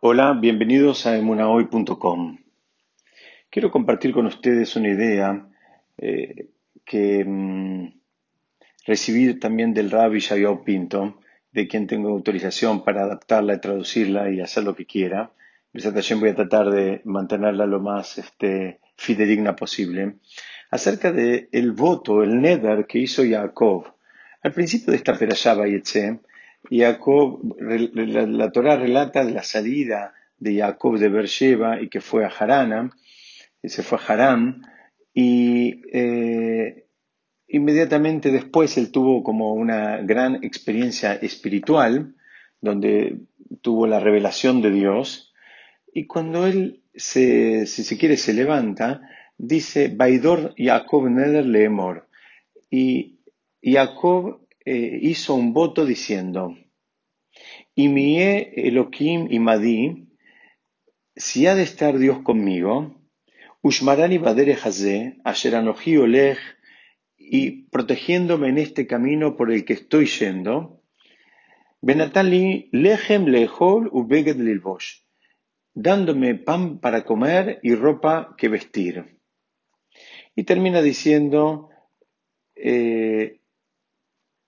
Hola, bienvenidos a emunahoy.com. Quiero compartir con ustedes una idea eh, que mm, recibí también del Rabbi Shayob Pinto, de quien tengo autorización para adaptarla y traducirla y hacer lo que quiera. También voy a tratar de mantenerla lo más este, fidedigna posible. Acerca del el voto, el neder que hizo Jacob. Al principio de esta perashá Bayetze, Jacob, la, la Torah relata la salida de Jacob de Beersheba y que fue a Harana, y se fue a Harán, y eh, inmediatamente después él tuvo como una gran experiencia espiritual, donde tuvo la revelación de Dios, y cuando él, se, si se quiere, se levanta, dice, Baidor Jacob Neder Leemor, y Jacob eh, hizo un voto diciendo, Imie Elohim Imadi, si ha de estar Dios conmigo, Ushmarani Badere Hazé, Asher Anoji Olech, y protegiéndome en este camino por el que estoy yendo, Benatali Lechem Lehol Ubeged Lilbosh, dándome pan para comer y ropa que vestir. Y termina diciendo, eh,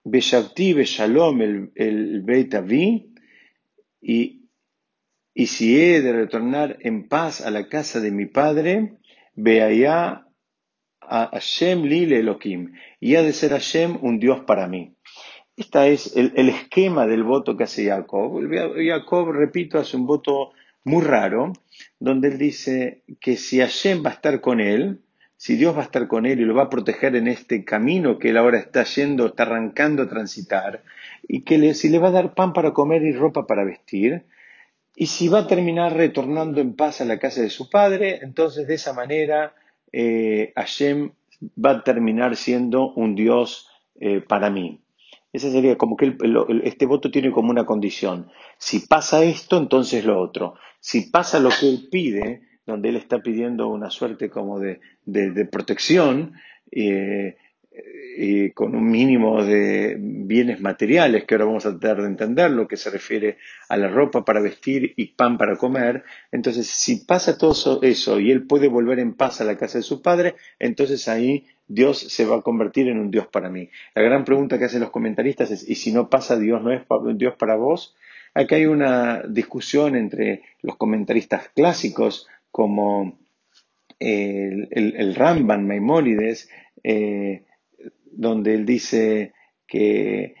Beshavti Beshalom el, el Beit y, y si he de retornar en paz a la casa de mi padre, allá a Hashem Lile Elohim, y ha de ser Hashem un Dios para mí. Este es el, el, esquema del voto que hace Jacob. Jacob, repito, hace un voto muy raro, donde él dice que si Hashem va a estar con él, si Dios va a estar con él y lo va a proteger en este camino que él ahora está yendo, está arrancando a transitar, y que le, si le va a dar pan para comer y ropa para vestir, y si va a terminar retornando en paz a la casa de su padre, entonces de esa manera eh, Hashem va a terminar siendo un Dios eh, para mí. Ese sería como que este voto tiene como una condición. Si pasa esto, entonces lo otro. Si pasa lo que él pide, donde él está pidiendo una suerte como de, de, protección eh, eh, con un mínimo de bienes materiales, que ahora vamos a tratar de entender, lo que se refiere a la ropa para vestir y pan para comer. Entonces, si pasa todo eso y él puede volver en paz a la casa de su padre, entonces ahí Dios se va a convertir en un Dios para mí. La gran pregunta que hacen los comentaristas es, ¿y si no pasa Dios no es Dios para vos? Aquí hay una discusión entre los comentaristas clásicos como el, Ramban Maimónides, eh, donde él dice que,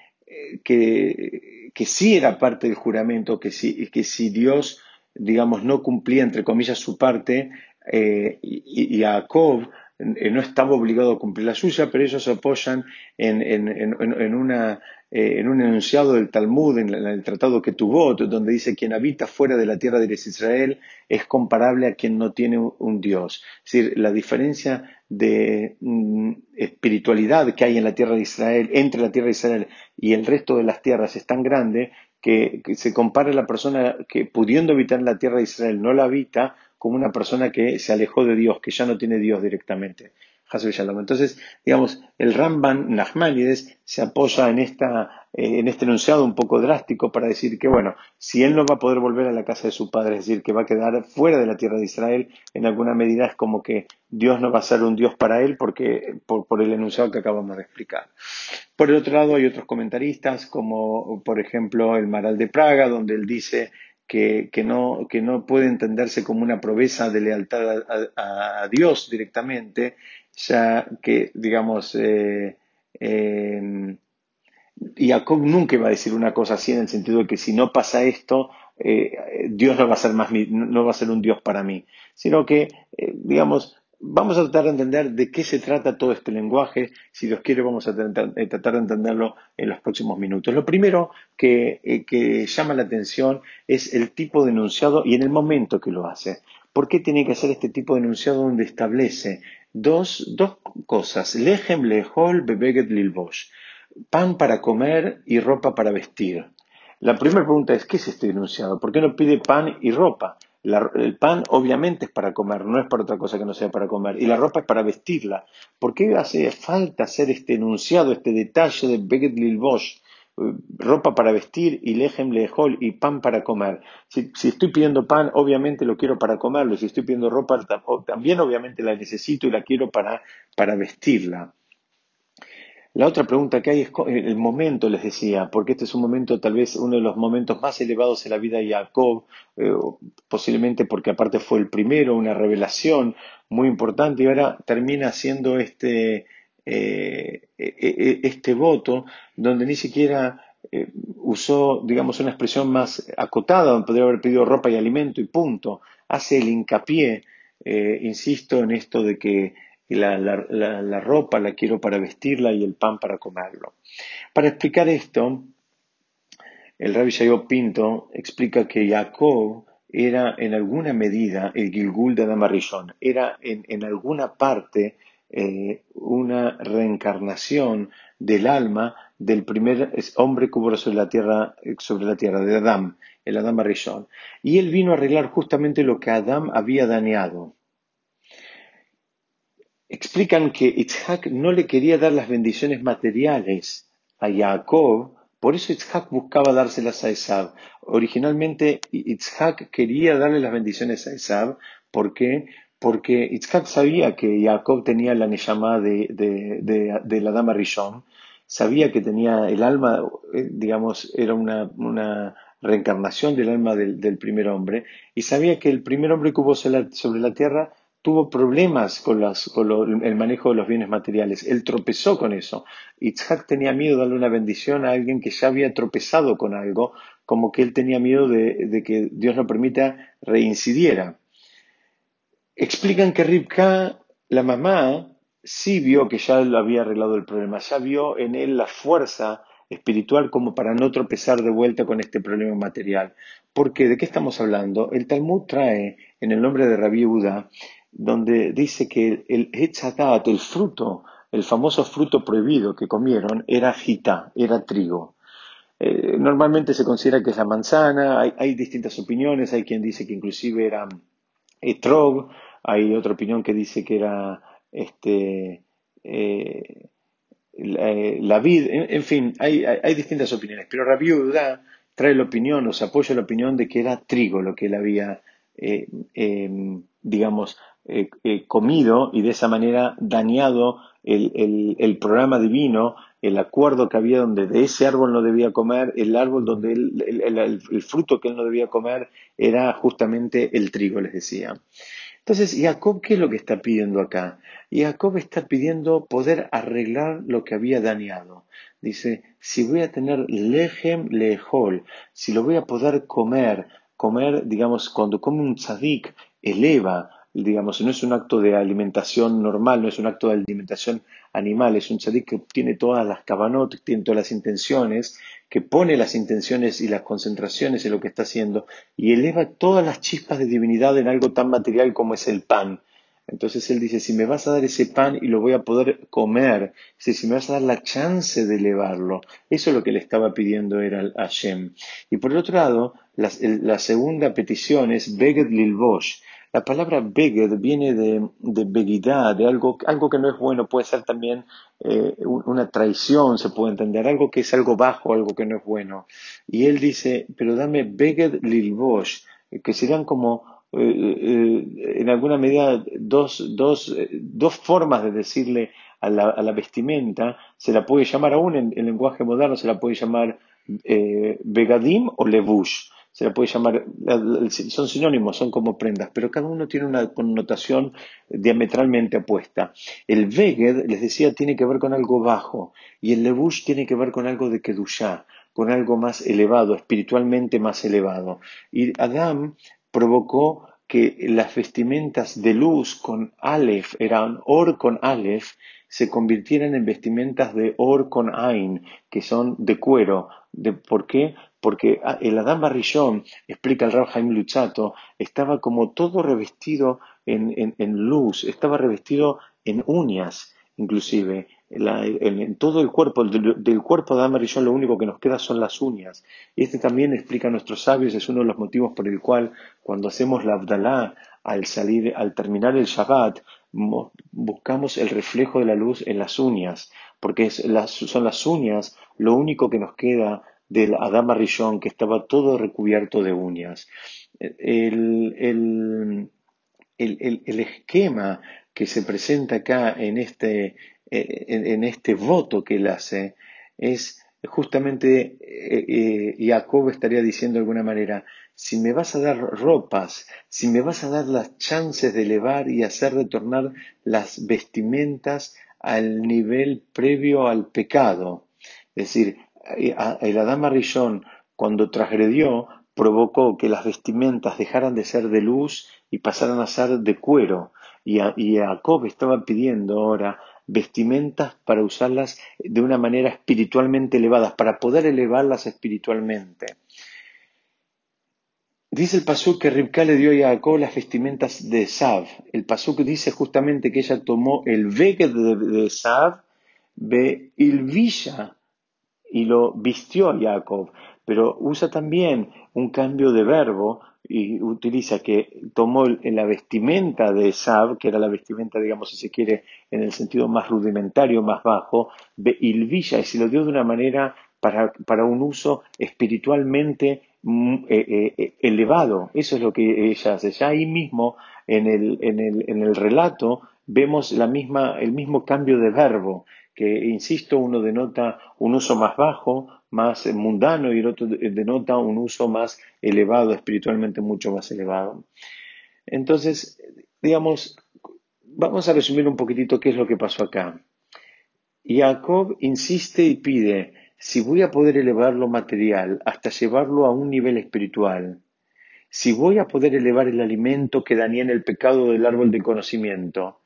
que, que, sí era parte del juramento, que si, que si Dios, digamos, no cumplía, entre comillas, su parte, eh, y, y Jacob eh, no estaba obligado a cumplir la suya, pero ellos se apoyan en, en, en, una, eh, en un enunciado del Talmud, en, el tratado tuvo, donde dice quien habita fuera de la tierra de Israel es comparable a quien no tiene un Dios. Es decir, la diferencia de mm, espiritualidad que hay en la tierra de Israel, entre la tierra de Israel y el resto de las tierras es tan grande que, se compara la persona que pudiendo habitar en la tierra de Israel no la habita como una persona que se alejó de Dios, que ya no tiene Dios directamente. Entonces, digamos, el Ramban Nachmanides se apoya en, esta, eh, en este enunciado un poco drástico para decir que, bueno, si él no va a poder volver a la casa de su padre, es decir, que va a quedar fuera de la tierra de Israel, en alguna medida es como que Dios no va a ser un Dios para él porque, por, el enunciado que acabamos de explicar. Por el otro lado, hay otros comentaristas, como por ejemplo el Maral de Praga, donde él dice que, que, no, que no puede entenderse como una promesa de lealtad a Dios directamente, ya que, digamos, eh, eh, Jacob nunca va a decir una cosa así en el sentido de que si no pasa esto, eh, Dios no va a ser más no va a ser un Dios para mí, sino que, eh, digamos, vamos a tratar de entender de qué se trata todo este lenguaje. Si Dios quiere, vamos a tratar de entenderlo en los próximos minutos. Lo primero que, que llama la atención es el tipo de enunciado y en el momento que lo hace. ¿Por qué tiene que hacer este tipo de enunciado donde establece dos, dos cosas? Lehem lehol bebeget lilbosh. Pan para comer y ropa para vestir. La primera pregunta es, ¿qué es este enunciado? ¿Por qué no pide pan y ropa? El pan obviamente es para comer, no es para otra cosa que no sea para comer. Y la ropa es para vestirla. ¿Por qué hace falta hacer este enunciado, este detalle de Beget Lilbosh? Ropa para vestir y lejem lejol y pan para comer. Si, estoy pidiendo pan, obviamente lo quiero para comerlo. Si estoy pidiendo ropa, también obviamente la necesito y la quiero para, para vestirla. La otra pregunta que hay es el momento, les decía, porque este es un momento, tal vez uno de los momentos más elevados en la vida de Jacob, eh, posiblemente porque aparte fue el primero, una revelación muy importante, y ahora termina siendo este, eh, e, e, e, este voto donde ni siquiera eh, usó, digamos, una expresión más acotada, donde podría haber pedido ropa y alimento y punto. Hace el hincapié, insisto, en esto de que la, la, ropa la quiero para vestirla y el pan para comerlo. Para explicar esto, el rabbi Shayob Pinto explica que Jacob era en alguna medida el Gilgul de Adamarishon, era en, alguna parte eh, una reencarnación del alma del primer hombre que hubo sobre la tierra, sobre la tierra de Adam, el Adam Arishon. Y él vino a arreglar justamente lo que Adam había dañado explican que Itzhak no le quería dar las bendiciones materiales a Jacob, por eso Itzhak buscaba dárselas a Esab. Originalmente Itzhak quería darle las bendiciones a Esab, ¿por qué? Porque Itzhak sabía que Jacob tenía la Neshama de, de, la dama Rishon, sabía que tenía el alma, eh, digamos, era una, reencarnación del alma del, del, primer hombre, y sabía que el primer hombre que hubo sobre la tierra tuvo problemas con, el manejo de los bienes materiales. Él tropezó con eso. Itzhak tenía miedo de darle una bendición a alguien que ya había tropezado con algo, como que él tenía miedo de, que Dios lo permita reincidiera. Explican que Ribka, la mamá, sí vio que ya lo había arreglado el problema, ya vio en él la fuerza espiritual como para no tropezar de vuelta con este problema material. Porque, ¿de qué estamos hablando? El Talmud trae, en el nombre de Rabbi Uda, donde dice que el Etzadat, el fruto, el famoso fruto prohibido que comieron, era jita, era trigo. Eh, normalmente se considera que es la manzana, hay, distintas opiniones, hay quien dice que inclusive era etrog, hay otra opinión que dice que era este, eh, la, vid, en, fin, hay, distintas opiniones, pero Rabbi trae la opinión, o se apoya la opinión de que era trigo lo que él había, eh, em, digamos, eh, eh, comido y de esa manera dañado el, programa divino, el acuerdo que había donde de ese árbol no debía comer, el árbol donde el, fruto que él no debía comer era justamente el trigo, les decía. Entonces, Jacob, ¿qué es lo que está pidiendo acá? Jacob está pidiendo poder arreglar lo que había dañado. Dice, si voy a tener lejem lejol, si lo voy a poder comer, comer, digamos, cuando come un tzadik, eleva, digamos, no es un acto de alimentación normal, no es un acto de alimentación animal, es un tzadik que tiene todas las cabanot, tiene todas las intenciones, que pone las intenciones y las concentraciones en lo que está haciendo y eleva todas las chispas de divinidad en algo tan material como es el pan. Entonces él dice, si me vas a dar ese pan y lo voy a poder comer, si me vas a dar la chance de elevarlo, eso es lo que le estaba pidiendo era a Hashem. Y por el otro lado, la, segunda petición es Beged Lilbosh, la palabra beged viene de, de de algo, algo que no es bueno, puede ser también eh, una traición, se puede entender, algo que es algo bajo, algo que no es bueno. Y él dice, pero dame beged lilbosh, que serían como eh, eh, en alguna medida dos, dos, dos formas de decirle a la, a la, vestimenta, se la puede llamar aún en, el lenguaje moderno, se la puede llamar begadim o levush se la puede llamar, son sinónimos, son como prendas, pero cada uno tiene una connotación diametralmente opuesta. El Veged, les decía, tiene que ver con algo bajo, y el Levush tiene que ver con algo de Kedushá, con algo más elevado, espiritualmente más elevado. Y Adam provocó que las vestimentas de luz con Aleph, eran Or con Aleph, se convirtieran en vestimentas de Or con Ain, que son de cuero. De, ¿Por qué? Porque ah, el Adán Barrillón, explica el Rab Jaime Luchato, estaba como todo revestido en, luz, estaba revestido en uñas, inclusive. en, todo el cuerpo, del, cuerpo de Adán Barrillón lo único que nos queda son las uñas. Y este también explica a nuestros sabios, es uno de los motivos por el cual cuando hacemos la Abdalá, al salir, al terminar el Shabbat, buscamos el reflejo de la luz en las uñas, porque son las uñas lo único que nos queda del Adama Rishon, que estaba todo recubierto de uñas. El, el, esquema que se presenta acá en este, en, este voto que él hace es justamente eh, eh, Jacob estaría diciendo de alguna manera, si me vas a dar ropas, si me vas a dar las chances de elevar y hacer retornar las vestimentas al nivel previo al pecado. Es decir, el Adán Rishon, cuando transgredió, provocó que las vestimentas dejaran de ser de luz y pasaran a ser de cuero. Y, y Jacob estaba pidiendo ahora vestimentas para usarlas de una manera espiritualmente elevadas, para poder elevarlas espiritualmente. Dice el pasuk que Ribka le dio a Jacob las vestimentas de Sav. El pasuk dice justamente que ella tomó el vegue de, Sav, de Ilvisha, y lo vistió a Jacob. Pero usa también un cambio de verbo y utiliza que tomó la vestimenta de Sab, que era la vestimenta, digamos, si se quiere, en el sentido más rudimentario, más bajo, de Ilvilla, y se lo dio de una manera para, para un uso espiritualmente mm, eh, eh, eh, elevado. Eso es lo que ella hace. Ya ahí mismo, en el, en el, en el relato, vemos la misma, el mismo cambio de verbo, que, insisto, uno denota un uso más bajo, más mundano y el otro denota un uso más elevado, espiritualmente mucho más elevado. Entonces, digamos, vamos a resumir un poquitito qué es lo que pasó acá. Jacob insiste y pide, si voy a poder elevar lo material hasta llevarlo a un nivel espiritual, si voy a poder elevar el alimento que dañé en el pecado del árbol de conocimiento,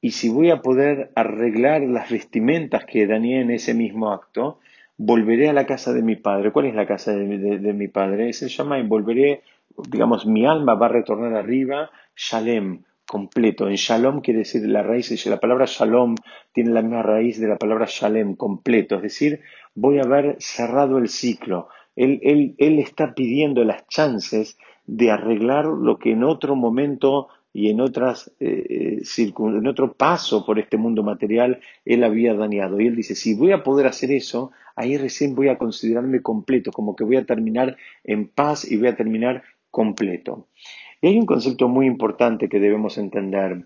y si voy a poder arreglar las vestimentas que dañé en ese mismo acto, volveré a la casa de mi padre. ¿Cuál es la casa de, mi padre? Se llama y volveré, digamos, mi alma va a retornar arriba, shalem, completo. En shalom quiere decir la raíz, la palabra shalom tiene la misma raíz de la palabra shalem, completo. Es decir, voy a haber cerrado el ciclo. Él, él, él está pidiendo las chances de arreglar lo que en otro momento y en, otras, eh, en otro paso por este mundo material él había dañado. Y él dice, si voy a poder hacer eso, ahí recién voy a considerarme completo, como que voy a terminar en paz y voy a terminar completo. Y hay un concepto muy importante que debemos entender.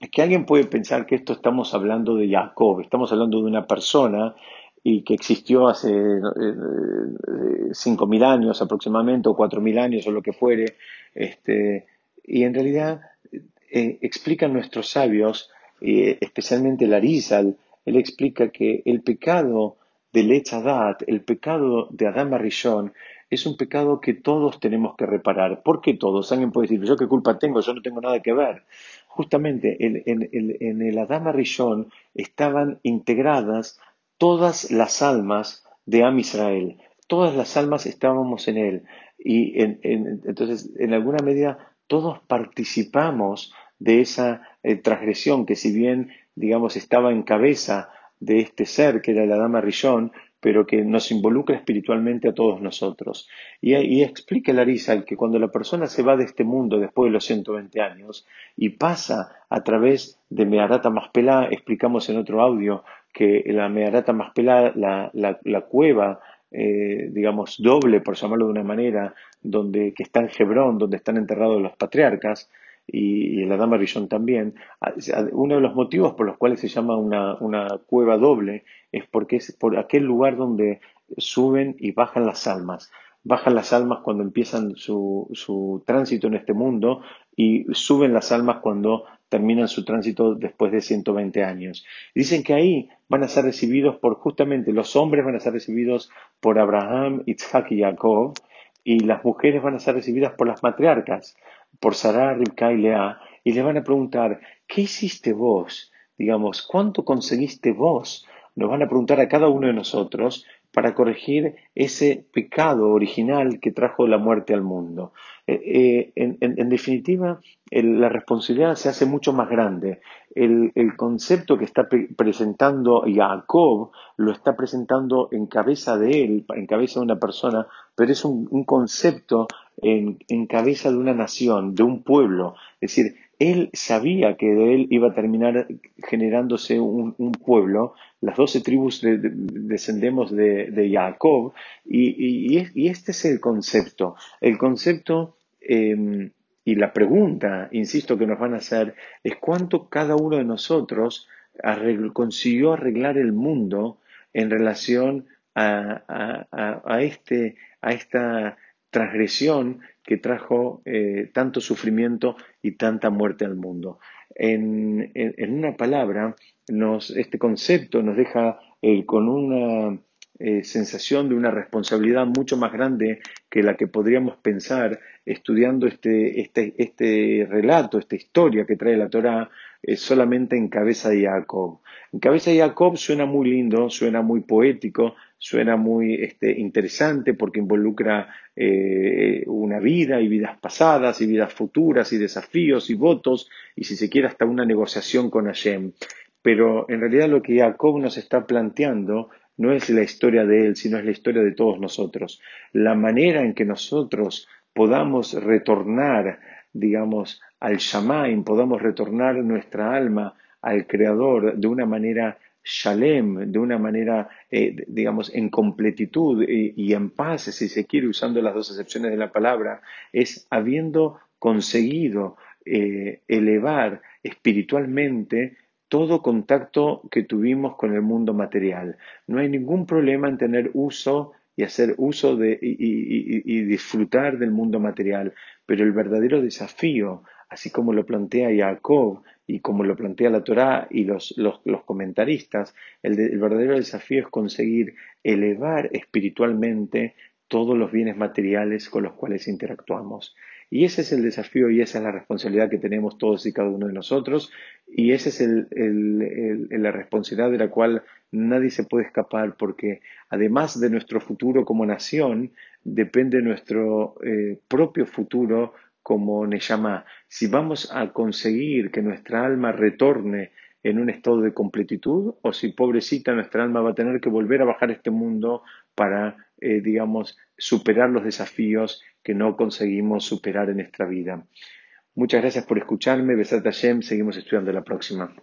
Es que alguien puede pensar que esto estamos hablando de Jacob, estamos hablando de una persona y que existió hace eh, eh, cinco mil años aproximadamente, o cuatro mil años, o lo que fuere, este, y en realidad eh, explican nuestros sabios, eh, especialmente Larizal, él explica que el pecado del Etzadat, el pecado de Adam Rishon, es un pecado que todos tenemos que reparar. ¿Por qué todos? Alguien puede decir, ¿yo qué culpa tengo? Yo no tengo nada que ver. Justamente en, el Adam Rishon estaban integradas todas las almas de Am Israel. Todas las almas estábamos en él. Y entonces, en alguna medida, todos participamos de esa eh, transgresión que si bien, digamos, estaba en cabeza de este ser que era la dama Rishon, pero que nos involucra espiritualmente a todos nosotros. Y, y explica Larisa que cuando la persona se va de este mundo después de los 120 años y pasa a través de Meharata Maspelá, explicamos en otro audio que la Meharata Maspelá, la, cueva, eh, digamos, doble, por llamarlo de una manera, donde, que está en Hebrón, donde están enterrados los patriarcas, y, la Dama Rishon también, uno de los motivos por los cuales se llama una, una cueva doble es porque es por aquel lugar donde suben y bajan las almas. Bajan las almas cuando empiezan su, su tránsito en este mundo y suben las almas cuando terminan su tránsito después de 120 años. Dicen que ahí van a ser recibidos por justamente los hombres van a ser recibidos por Abraham, Isaac y Jacob, y las mujeres van a ser recibidas por las matriarcas por Sarah, Ribka y Lea, y le van a preguntar, ¿qué hiciste vos? Digamos, ¿cuánto conseguiste vos? Nos van a preguntar a cada uno de nosotros para corregir ese pecado original que trajo la muerte al mundo. Eh, eh, en, definitiva, la responsabilidad se hace mucho más grande. El, concepto que está presentando Jacob lo está presentando en cabeza de él, en cabeza de una persona, pero es un, concepto en, cabeza de una nación, de un pueblo. Es decir, él sabía que de él iba a terminar generándose un, pueblo, las doce tribus descendemos de, de Jacob, y, este es el concepto. El concepto em, y la pregunta, insisto, que nos van a hacer es cuánto cada uno de nosotros consiguió arreglar el mundo en relación a, este, a esta transgresión que trajo eh, tanto sufrimiento y tanta muerte al mundo. En, una palabra, este concepto nos deja eh, con una eh, sensación de una responsabilidad mucho más grande que la que podríamos pensar estudiando este, este, este relato, esta historia que trae la Torá solamente en cabeza de Jacob. En cabeza de Jacob suena muy lindo, suena muy poético, suena muy este, interesante porque involucra eh, una vida y vidas pasadas y vidas futuras y desafíos y votos y si se quiere hasta una negociación con Hashem. Pero en realidad lo que Jacob nos está planteando no es la historia de él, sino es la historia de todos nosotros. La manera en que nosotros podamos retornar, digamos, al Shamaim, podamos retornar nuestra alma al Creador de una manera shalem, de una manera, eh, digamos, en completitud y, en paz, si se quiere, usando las dos acepciones de la palabra, es habiendo conseguido eh, elevar espiritualmente todo contacto que tuvimos con el mundo material. No hay ningún problema en tener uso y hacer uso de, y, disfrutar del mundo material, pero el verdadero desafío, así como lo plantea Jacob y como lo plantea la Torá y los, comentaristas, el, el verdadero desafío es conseguir elevar espiritualmente todos los bienes materiales con los cuales interactuamos. Y ese es el desafío y esa es la responsabilidad que tenemos todos y cada uno de nosotros. Y esa es la responsabilidad de la cual nadie se puede escapar porque además de nuestro futuro como nación, depende nuestro eh, propio futuro como Neyama. Si vamos a conseguir que nuestra alma retorne en un estado de completitud o si pobrecita nuestra alma va a tener que volver a bajar este mundo para, eh, digamos, superar los desafíos que no conseguimos superar en nuestra vida. Muchas gracias por escucharme. Besat Hashem. Seguimos estudiando la próxima.